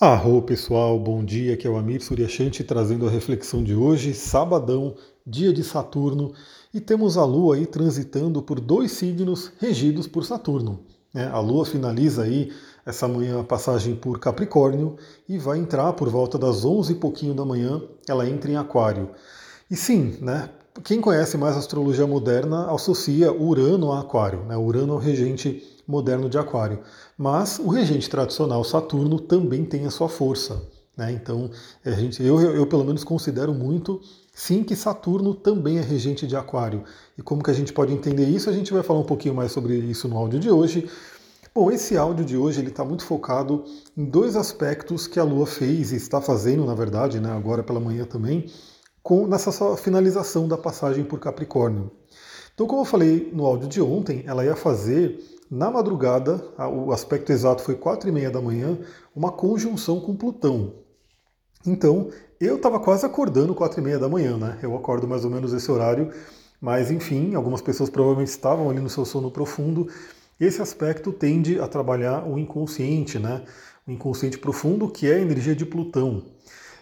Arro pessoal, bom dia, aqui é o Amir Suryashanti trazendo a reflexão de hoje, sabadão, dia de Saturno, e temos a Lua aí transitando por dois signos regidos por Saturno. Né? A Lua finaliza aí essa manhã a passagem por Capricórnio e vai entrar por volta das 11 e pouquinho da manhã, ela entra em Aquário. E sim, né, quem conhece mais a astrologia moderna associa Urano a Aquário. Né? Urano é o regente moderno de Aquário. Mas o regente tradicional, Saturno, também tem a sua força. Né? Então, a gente, eu, eu, pelo menos considero muito, sim, que Saturno também é regente de Aquário. E como que a gente pode entender isso? A gente vai falar um pouquinho mais sobre isso no áudio de hoje. Bom, esse áudio de hoje ele está muito focado em dois aspectos que a Lua fez e está fazendo, na verdade, né, agora pela manhã também, com, nessa sua finalização da passagem por Capricórnio. Então, como eu falei no áudio de ontem, ela ia fazer na madrugada, o aspecto exato foi quatro e meia da manhã, uma conjunção com Plutão. Então, eu estava quase acordando quatro e meia da manhã, né? Eu acordo mais ou menos esse horário, mas enfim, algumas pessoas provavelmente estavam ali no seu sono profundo. Esse aspecto tende a trabalhar o inconsciente, né? O inconsciente profundo, que é a energia de Plutão.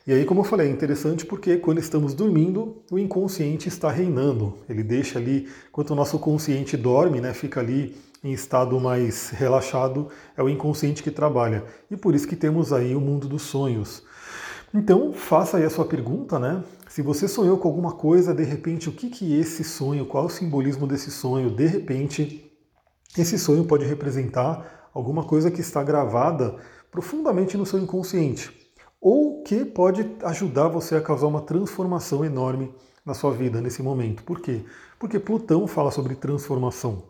E aí, como eu falei, é interessante porque quando estamos dormindo, o inconsciente está reinando. Ele deixa ali, enquanto o nosso consciente dorme, né, fica ali em estado mais relaxado, é o inconsciente que trabalha. E por isso que temos aí o mundo dos sonhos. Então, faça aí a sua pergunta, né? Se você sonhou com alguma coisa, de repente, o que que esse sonho, qual o simbolismo desse sonho? De repente, esse sonho pode representar alguma coisa que está gravada profundamente no seu inconsciente ou que pode ajudar você a causar uma transformação enorme na sua vida nesse momento. Por quê? Porque Plutão fala sobre transformação.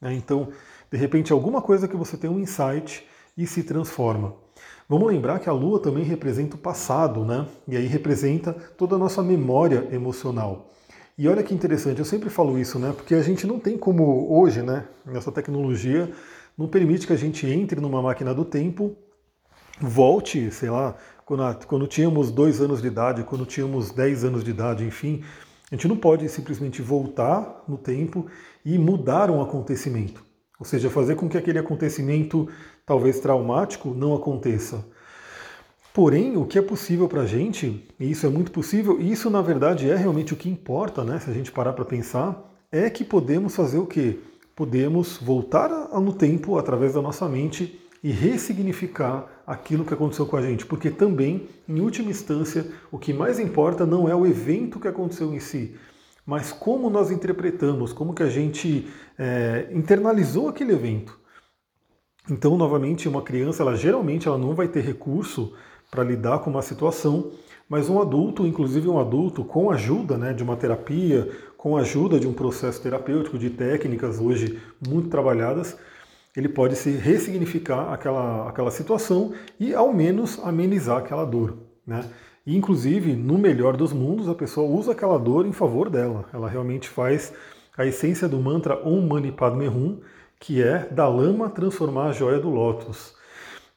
Né? Então, de repente, alguma coisa que você tem um insight e se transforma. Vamos lembrar que a Lua também representa o passado, né? E aí representa toda a nossa memória emocional. E olha que interessante, eu sempre falo isso, né? Porque a gente não tem como hoje, né? Nessa tecnologia, não permite que a gente entre numa máquina do tempo, volte, sei lá, quando, quando tínhamos dois anos de idade, quando tínhamos dez anos de idade, enfim, a gente não pode simplesmente voltar no tempo e mudar um acontecimento. Ou seja, fazer com que aquele acontecimento, talvez traumático, não aconteça. Porém, o que é possível para a gente, e isso é muito possível, e isso na verdade é realmente o que importa, né? Se a gente parar para pensar, é que podemos fazer o quê? Podemos voltar no tempo através da nossa mente e ressignificar aquilo que aconteceu com a gente, porque também, em última instância, o que mais importa não é o evento que aconteceu em si, mas como nós interpretamos, como que a gente é, internalizou aquele evento. Então, novamente, uma criança, ela geralmente ela não vai ter recurso para lidar com uma situação, mas um adulto, inclusive um adulto, com ajuda né, de uma terapia, com ajuda de um processo terapêutico, de técnicas hoje muito trabalhadas, ele pode se ressignificar aquela, aquela situação e ao menos amenizar aquela dor. Né? E, inclusive, no melhor dos mundos, a pessoa usa aquela dor em favor dela. Ela realmente faz a essência do mantra Om Mani Padme Hum, que é da lama transformar a joia do lótus.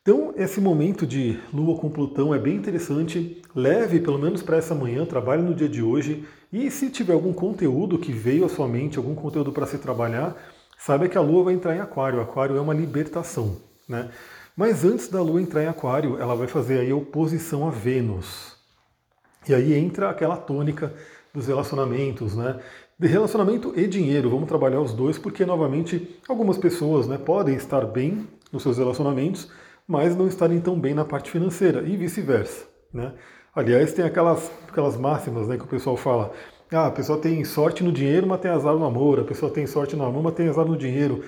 Então, esse momento de Lua com Plutão é bem interessante. Leve, pelo menos para essa manhã, trabalhe no dia de hoje. E se tiver algum conteúdo que veio à sua mente, algum conteúdo para se trabalhar, Saiba que a Lua vai entrar em Aquário. Aquário é uma libertação, né? Mas antes da Lua entrar em Aquário, ela vai fazer aí oposição a Vênus. E aí entra aquela tônica dos relacionamentos, né? De relacionamento e dinheiro, vamos trabalhar os dois, porque novamente algumas pessoas né, podem estar bem nos seus relacionamentos, mas não estarem tão bem na parte financeira, e vice-versa. Né? Aliás, tem aquelas, aquelas máximas né, que o pessoal fala: ah, a pessoa tem sorte no dinheiro, mas tem azar no amor. A pessoa tem sorte no amor, mas tem azar no dinheiro.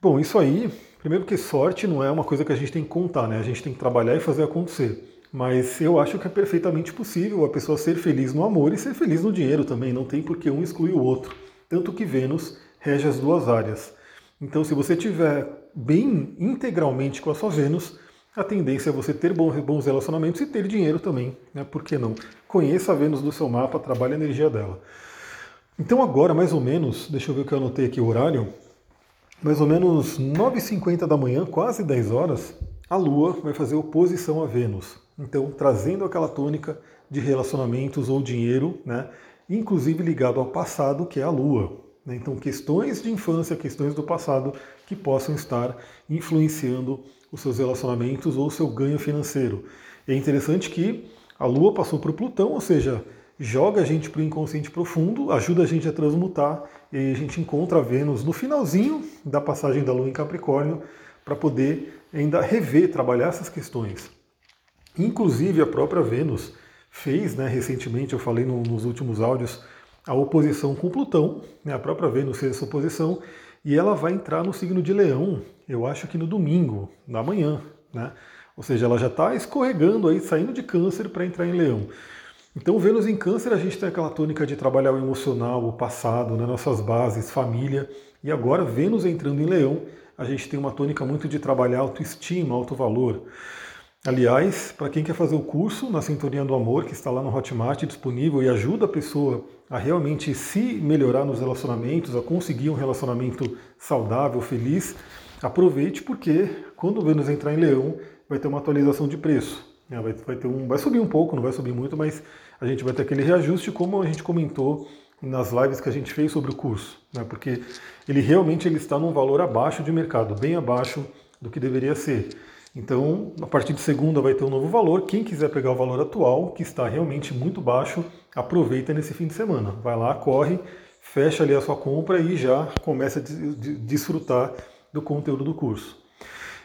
Bom, isso aí, primeiro que sorte não é uma coisa que a gente tem que contar, né? A gente tem que trabalhar e fazer acontecer. Mas eu acho que é perfeitamente possível a pessoa ser feliz no amor e ser feliz no dinheiro também. Não tem por que um excluir o outro. Tanto que Vênus rege as duas áreas. Então, se você tiver bem integralmente com a sua Vênus, a tendência é você ter bons relacionamentos e ter dinheiro também, né? Por que não? Conheça a Vênus do seu mapa, trabalhe a energia dela. Então agora, mais ou menos, deixa eu ver o que eu anotei aqui o horário, mais ou menos 9h50 da manhã, quase 10 horas, a Lua vai fazer oposição a Vênus. Então, trazendo aquela tônica de relacionamentos ou dinheiro, né? Inclusive ligado ao passado, que é a Lua. Né? Então, questões de infância, questões do passado que possam estar influenciando os seus relacionamentos ou o seu ganho financeiro. é interessante que a Lua passou o Plutão, ou seja, joga a gente para o inconsciente profundo, ajuda a gente a transmutar e a gente encontra a Vênus no finalzinho da passagem da Lua em Capricórnio para poder ainda rever, trabalhar essas questões. Inclusive a própria Vênus fez, né, recentemente, eu falei no, nos últimos áudios, a oposição com Plutão, né, a própria Vênus fez essa oposição, e ela vai entrar no signo de Leão, eu acho que no domingo, na manhã, né? Ou seja, ela já está escorregando aí, saindo de câncer para entrar em leão. Então, Vênus em câncer, a gente tem aquela tônica de trabalhar o emocional, o passado, né, nossas bases, família. E agora, Vênus entrando em leão, a gente tem uma tônica muito de trabalhar autoestima, alto valor. Aliás, para quem quer fazer o curso na Sintonia do Amor, que está lá no Hotmart disponível e ajuda a pessoa a realmente se melhorar nos relacionamentos, a conseguir um relacionamento saudável, feliz, aproveite porque quando o Vênus entrar em Leão, vai ter uma atualização de preço. Né? Vai, vai, ter um, vai subir um pouco, não vai subir muito, mas a gente vai ter aquele reajuste, como a gente comentou nas lives que a gente fez sobre o curso, né? porque ele realmente ele está num valor abaixo de mercado, bem abaixo do que deveria ser. Então, a partir de segunda vai ter um novo valor. Quem quiser pegar o valor atual, que está realmente muito baixo, aproveita nesse fim de semana. Vai lá, corre, fecha ali a sua compra e já começa a desfrutar do conteúdo do curso.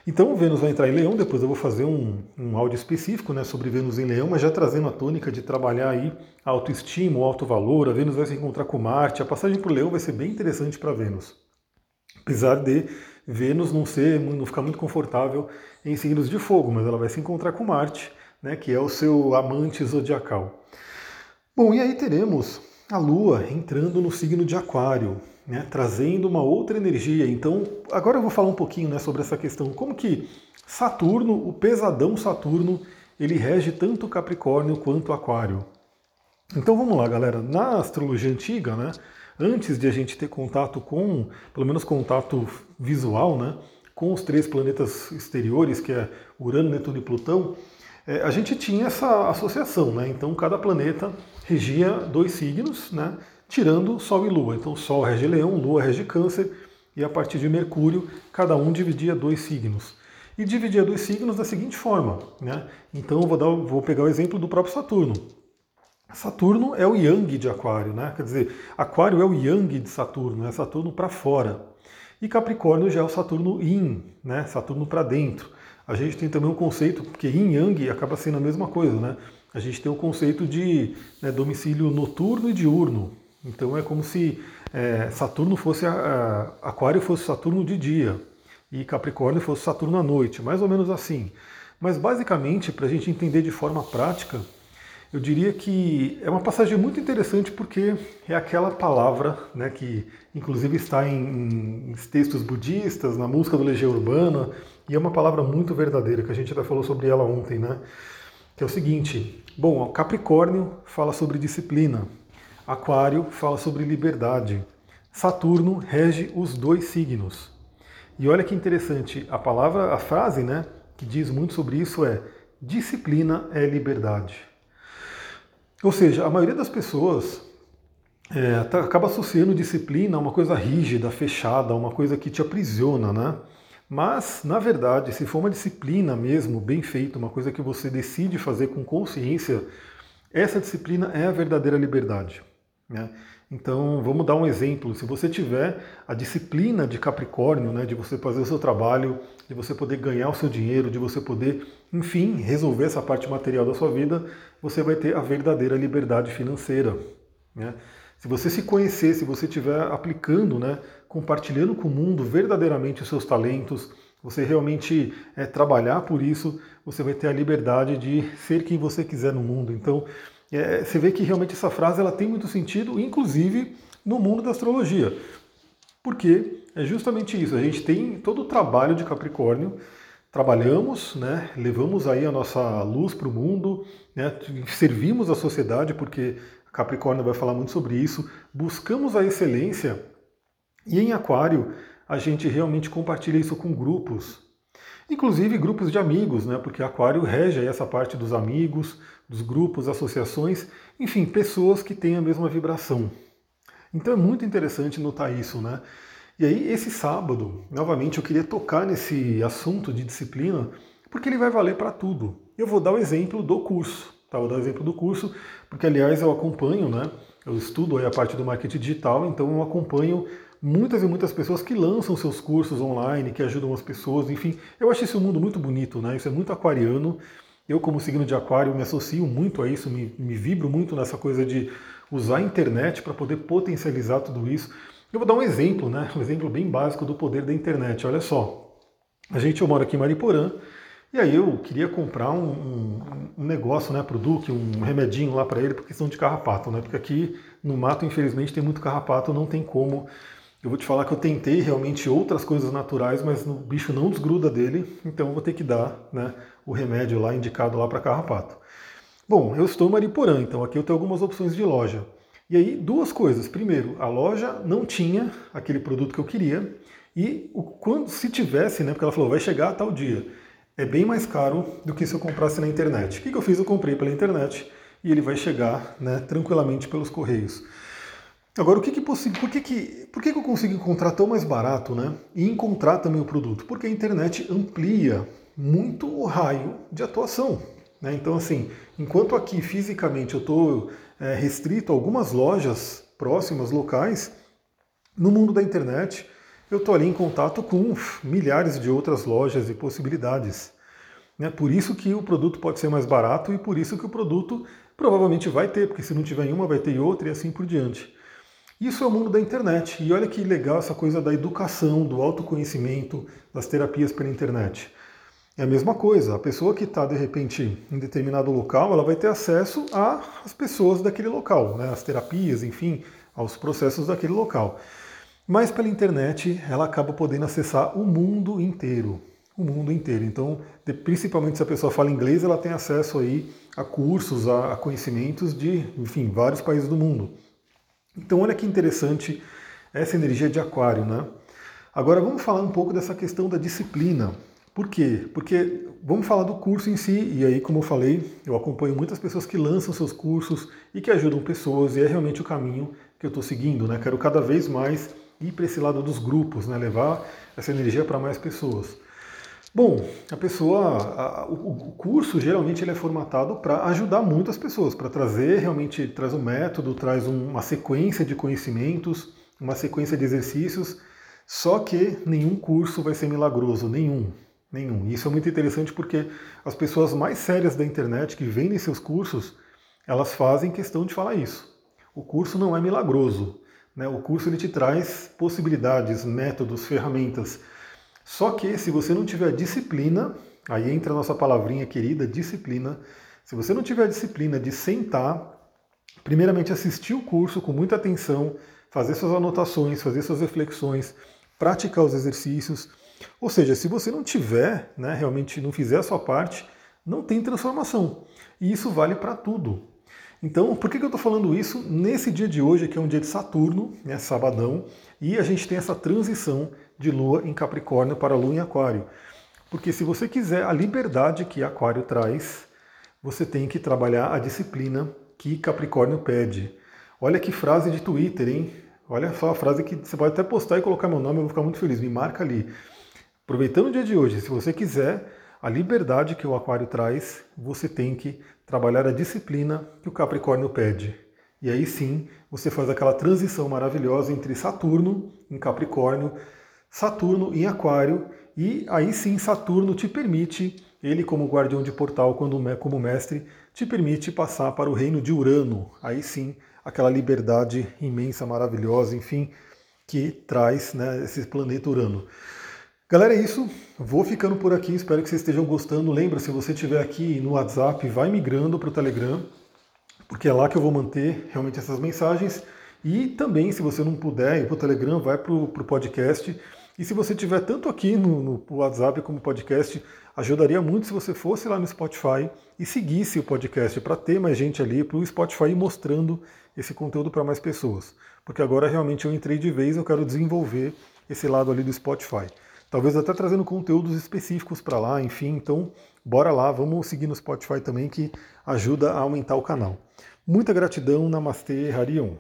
Então, Vênus vai entrar em Leão, depois eu vou fazer um, um áudio específico né, sobre Vênus em Leão, mas já trazendo a tônica de trabalhar aí autoestima, o alto valor, a Vênus vai se encontrar com Marte, a passagem para o Leão vai ser bem interessante para Vênus. Apesar de Vênus não ser, não ficar muito confortável em signos de fogo, mas ela vai se encontrar com Marte, né, que é o seu amante zodiacal. Bom, e aí teremos a Lua entrando no signo de Aquário, né, trazendo uma outra energia. Então, agora eu vou falar um pouquinho né, sobre essa questão, como que Saturno, o pesadão Saturno, ele rege tanto Capricórnio quanto Aquário. Então vamos lá, galera. Na astrologia antiga, né, antes de a gente ter contato com, pelo menos contato visual, né, com os três planetas exteriores, que é Urano, Netuno e Plutão, é, a gente tinha essa associação, né? Então cada planeta regia dois signos, né? tirando Sol e Lua. Então Sol rege Leão, Lua rege Câncer, e a partir de Mercúrio, cada um dividia dois signos. E dividia dois signos da seguinte forma, né? Então eu vou, dar, vou pegar o exemplo do próprio Saturno. Saturno é o Yang de Aquário, né? Quer dizer, Aquário é o Yang de Saturno, é Saturno para fora. E Capricórnio já é o Saturno Yin, né? Saturno para dentro. A gente tem também um conceito, porque Yin Yang acaba sendo a mesma coisa, né? A gente tem o conceito de né, domicílio noturno e diurno. Então é como se é, Saturno fosse a, a, Aquário fosse Saturno de dia e Capricórnio fosse Saturno à noite, mais ou menos assim. Mas basicamente, para a gente entender de forma prática, eu diria que é uma passagem muito interessante porque é aquela palavra né, que inclusive está em, em textos budistas, na música do Legião Urbana, e é uma palavra muito verdadeira, que a gente até falou sobre ela ontem, né? Que é o seguinte: bom, Capricórnio fala sobre disciplina, Aquário fala sobre liberdade. Saturno rege os dois signos. E olha que interessante, a palavra, a frase, né, que diz muito sobre isso é disciplina é liberdade. Ou seja, a maioria das pessoas é, tá, acaba associando disciplina a uma coisa rígida, fechada, uma coisa que te aprisiona, né? Mas, na verdade, se for uma disciplina mesmo, bem feita, uma coisa que você decide fazer com consciência, essa disciplina é a verdadeira liberdade. Né? Então, vamos dar um exemplo. Se você tiver a disciplina de Capricórnio, né, de você fazer o seu trabalho, de você poder ganhar o seu dinheiro, de você poder, enfim, resolver essa parte material da sua vida, você vai ter a verdadeira liberdade financeira. Né? Se você se conhecer, se você estiver aplicando, né, compartilhando com o mundo verdadeiramente os seus talentos, você realmente é, trabalhar por isso, você vai ter a liberdade de ser quem você quiser no mundo. Então, é, você vê que realmente essa frase ela tem muito sentido, inclusive no mundo da astrologia. Porque é justamente isso, a gente tem todo o trabalho de Capricórnio, trabalhamos, né, levamos aí a nossa luz para o mundo, né, servimos a sociedade, porque Capricórnio vai falar muito sobre isso, buscamos a excelência e em Aquário a gente realmente compartilha isso com grupos, inclusive grupos de amigos, né, porque Aquário rege essa parte dos amigos, dos grupos, associações, enfim, pessoas que têm a mesma vibração. Então é muito interessante notar isso, né? E aí, esse sábado, novamente, eu queria tocar nesse assunto de disciplina, porque ele vai valer para tudo. Eu vou dar o exemplo do curso, tá? Vou dar o exemplo do curso, porque aliás eu acompanho, né? Eu estudo aí a parte do marketing digital, então eu acompanho muitas e muitas pessoas que lançam seus cursos online, que ajudam as pessoas, enfim. Eu acho esse mundo muito bonito, né? Isso é muito aquariano. Eu, como signo de aquário, me associo muito a isso, me, me vibro muito nessa coisa de usar a internet para poder potencializar tudo isso. Eu vou dar um exemplo, né? Um exemplo bem básico do poder da internet. Olha só. A gente, eu moro aqui em Mariporã, e aí eu queria comprar um, um, um negócio né, para o Duque, um remedinho lá para ele, por questão de carrapato, né? Porque aqui no mato, infelizmente, tem muito carrapato, não tem como. Eu vou te falar que eu tentei realmente outras coisas naturais, mas o bicho não desgruda dele, então eu vou ter que dar né, o remédio lá indicado lá para carrapato. Bom, eu estou em Mariporã, então aqui eu tenho algumas opções de loja. E aí, duas coisas. Primeiro, a loja não tinha aquele produto que eu queria, e o, quando se tivesse, né, porque ela falou, vai chegar a tal dia é bem mais caro do que se eu comprasse na internet. O que, eu fiz? Eu comprei pela internet e ele vai chegar né, tranquilamente pelos correios. Agora, o que que por, que que, por que, que eu consigo encontrar tão mais barato né, e encontrar também o produto? Porque a internet amplia muito o raio de atuação. Né? Então, assim, enquanto aqui fisicamente eu estou é, restrito a algumas lojas próximas, locais, no mundo da internet eu estou ali em contato com milhares de outras lojas e possibilidades. Né? Por isso que o produto pode ser mais barato e por isso que o produto provavelmente vai ter, porque se não tiver em uma, vai ter em outra e assim por diante. Isso é o mundo da internet. E olha que legal essa coisa da educação, do autoconhecimento, das terapias pela internet. É a mesma coisa, a pessoa que está de repente em determinado local, ela vai ter acesso às pessoas daquele local, né? as terapias, enfim, aos processos daquele local. Mas pela internet ela acaba podendo acessar o mundo inteiro. O mundo inteiro. Então, principalmente se a pessoa fala inglês, ela tem acesso aí a cursos, a, conhecimentos de, enfim, vários países do mundo. Então, olha que interessante essa energia de aquário, né? Agora vamos falar um pouco dessa questão da disciplina. Por quê? Porque vamos falar do curso em si, e aí, como eu falei, eu acompanho muitas pessoas que lançam seus cursos e que ajudam pessoas, e é realmente o caminho que eu estou seguindo, né? Quero cada vez mais ir para esse lado dos grupos, né? levar essa energia para mais pessoas. Bom, a pessoa, a, o, o, curso geralmente ele é formatado para ajudar muitas pessoas, para trazer realmente traz um método, traz um, uma sequência de conhecimentos, uma sequência de exercícios. Só que nenhum curso vai ser milagroso, nenhum, nenhum. Isso é muito interessante porque as pessoas mais sérias da internet que vendem seus cursos, elas fazem questão de falar isso. O curso não é milagroso. Né? O curso ele te traz possibilidades, métodos, ferramentas. Só que se você não tiver disciplina, aí entra a nossa palavrinha querida, disciplina. Se você não tiver disciplina de sentar, primeiramente assistir o curso com muita atenção, fazer suas anotações, fazer suas reflexões, praticar os exercícios. Ou seja, se você não tiver, né, realmente não fizer a sua parte, não tem transformação. E isso vale para tudo. Então, por que, eu estou falando isso nesse dia de hoje, que é um dia de Saturno, né, sabadão, e a gente tem essa transição de Lua em Capricórnio para Lua em Aquário? Porque se você quiser a liberdade que Aquário traz, você tem que trabalhar a disciplina que Capricórnio pede. Olha que frase de Twitter, hein? Olha só a frase que você pode até postar e colocar meu nome, eu vou ficar muito feliz. Me marca ali. Aproveitando o dia de hoje, se você quiser a liberdade que o Aquário traz, você tem que trabalhar a disciplina que o Capricórnio pede. E aí sim, você faz aquela transição maravilhosa entre Saturno em Capricórnio, Saturno em Aquário, e aí sim Saturno te permite, ele como guardião de portal, quando como mestre, te permite passar para o reino de Urano. Aí sim, aquela liberdade imensa, maravilhosa, enfim, que traz né, esse planeta Urano. Galera, é isso. Vou ficando por aqui. Espero que vocês estejam gostando. Lembra, se você estiver aqui no WhatsApp, vai migrando para o Telegram, porque é lá que eu vou manter realmente essas mensagens. E também, se você não puder ir para o Telegram, vai para o podcast. E se você estiver tanto aqui no, no WhatsApp como podcast, ajudaria muito se você fosse lá no Spotify e seguisse o podcast para ter mais gente ali, para o Spotify ir mostrando esse conteúdo para mais pessoas. Porque agora realmente eu entrei de vez, eu quero desenvolver esse lado ali do Spotify talvez até trazendo conteúdos específicos para lá, enfim, então bora lá, vamos seguir no Spotify também que ajuda a aumentar o canal. Muita gratidão, Namastê, Harion.